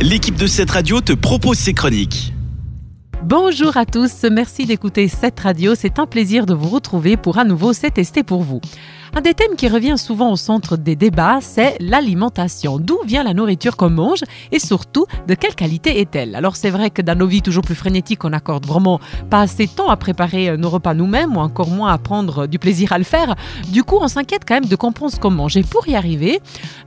l'équipe de cette radio te propose ses chroniques. Bonjour à tous, merci d'écouter cette radio. C'est un plaisir de vous retrouver pour un nouveau C'est pour vous. Un des thèmes qui revient souvent au centre des débats, c'est l'alimentation. D'où vient la nourriture qu'on mange et surtout de quelle qualité est-elle? Alors c'est vrai que dans nos vies toujours plus frénétiques, on accorde vraiment pas assez de temps à préparer nos repas nous-mêmes ou encore moins à prendre du plaisir à le faire. Du coup, on s'inquiète quand même de comprendre ce qu'on mange. Et pour y arriver,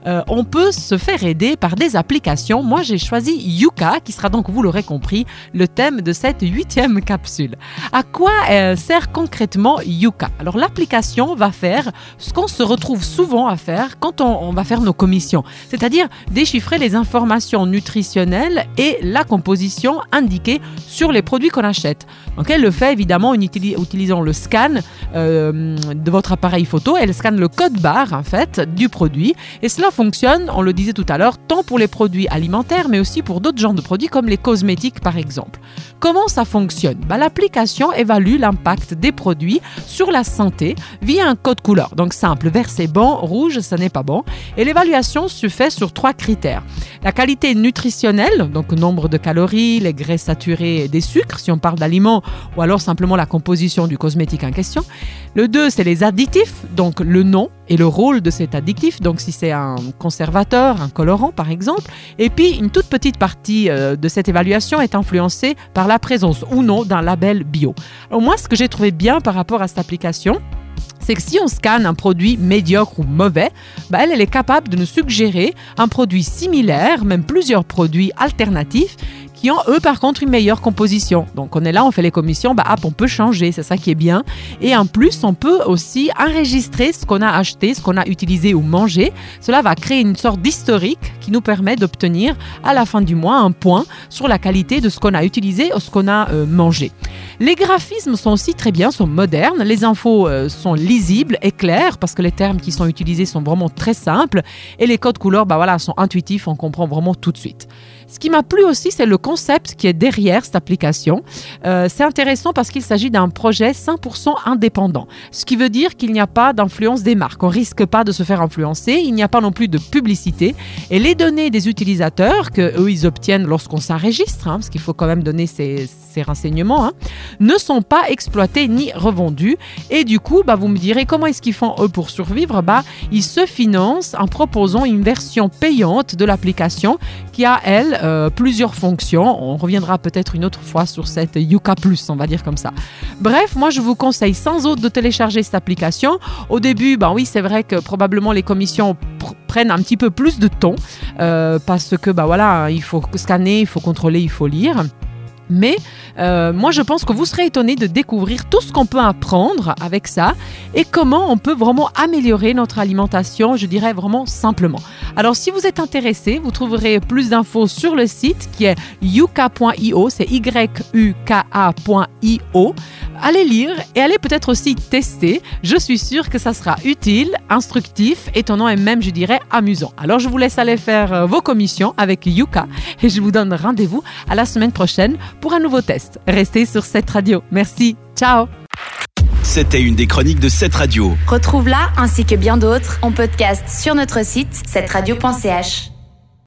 euh, on peut se faire aider par des applications. Moi, j'ai choisi Yuka, qui sera donc, vous l'aurez compris, le thème de cette huitième capsule. À quoi euh, sert concrètement Yuka? Alors l'application va faire ce qu'on se retrouve souvent à faire quand on, va faire nos commissions, c'est-à-dire déchiffrer les informations nutritionnelles et la composition indiquée sur les produits qu'on achète. Donc elle le fait évidemment en utilisant le scan euh, de votre appareil photo. Elle scanne le code barre en fait du produit et cela fonctionne, on le disait tout à l'heure, tant pour les produits alimentaires mais aussi pour d'autres genres de produits comme les cosmétiques par exemple. Comment ça fonctionne? Bah, L'application évalue l'impact des produits sur la santé via un code couleur. Donc simple, vert c'est bon, rouge ce n'est pas bon. Et l'évaluation se fait sur trois critères. La qualité nutritionnelle, donc nombre de calories, les graisses saturées et des sucres, si on parle d'aliments, ou alors simplement la composition du cosmétique en question. Le 2, c'est les additifs, donc le nom et le rôle de cet additif, donc si c'est un conservateur, un colorant par exemple. Et puis une toute petite partie euh, de cette évaluation est influencée par la présence ou non d'un label bio. Alors moi, ce que j'ai trouvé bien par rapport à cette application, c'est que si on scanne un produit médiocre ou mauvais, bah elle, elle est capable de nous suggérer un produit similaire, même plusieurs produits alternatifs qui ont eux par contre une meilleure composition. Donc on est là, on fait les commissions, bah on peut changer, c'est ça qui est bien. Et en plus, on peut aussi enregistrer ce qu'on a acheté, ce qu'on a utilisé ou mangé. Cela va créer une sorte d'historique qui nous permet d'obtenir à la fin du mois un point sur la qualité de ce qu'on a utilisé ou ce qu'on a euh, mangé. Les graphismes sont aussi très bien, sont modernes, les infos euh, sont lisibles et claires parce que les termes qui sont utilisés sont vraiment très simples et les codes couleurs bah voilà, sont intuitifs, on comprend vraiment tout de suite. Ce qui m'a plu aussi, c'est le concept qui est derrière cette application. Euh, c'est intéressant parce qu'il s'agit d'un projet 100% indépendant, ce qui veut dire qu'il n'y a pas d'influence des marques. On risque pas de se faire influencer, il n'y a pas non plus de publicité. Et les données des utilisateurs que eux ils obtiennent lorsqu'on s'enregistre, hein, parce qu'il faut quand même donner ces, renseignements, hein, ne sont pas exploités ni revendus. Et du coup, bah, vous me direz comment est-ce qu'ils font eux pour survivre? Bah, ils se financent en proposant une version payante de l'application qui a elle euh, plusieurs fonctions. On reviendra peut-être une autre fois sur cette Yuka Plus, on va dire comme ça. Bref, moi je vous conseille sans autre de télécharger cette application. Au début, ben oui, c'est vrai que probablement les commissions prennent un petit peu plus de temps euh, parce que bah voilà, il faut scanner, il faut contrôler, il faut lire. Mais euh, moi, je pense que vous serez étonné de découvrir tout ce qu'on peut apprendre avec ça et comment on peut vraiment améliorer notre alimentation, je dirais vraiment simplement. Alors, si vous êtes intéressé, vous trouverez plus d'infos sur le site qui est yuka.io, c'est y-u-k-a.io. Allez lire et allez peut-être aussi tester. Je suis sûre que ça sera utile, instructif, étonnant et même, je dirais, amusant. Alors, je vous laisse aller faire euh, vos commissions avec Yuka et je vous donne rendez-vous à la semaine prochaine pour un nouveau test. Restez sur cette radio. Merci. Ciao. C'était une des chroniques de cette radio. Retrouve-la ainsi que bien d'autres en podcast sur notre site cette radio.ch.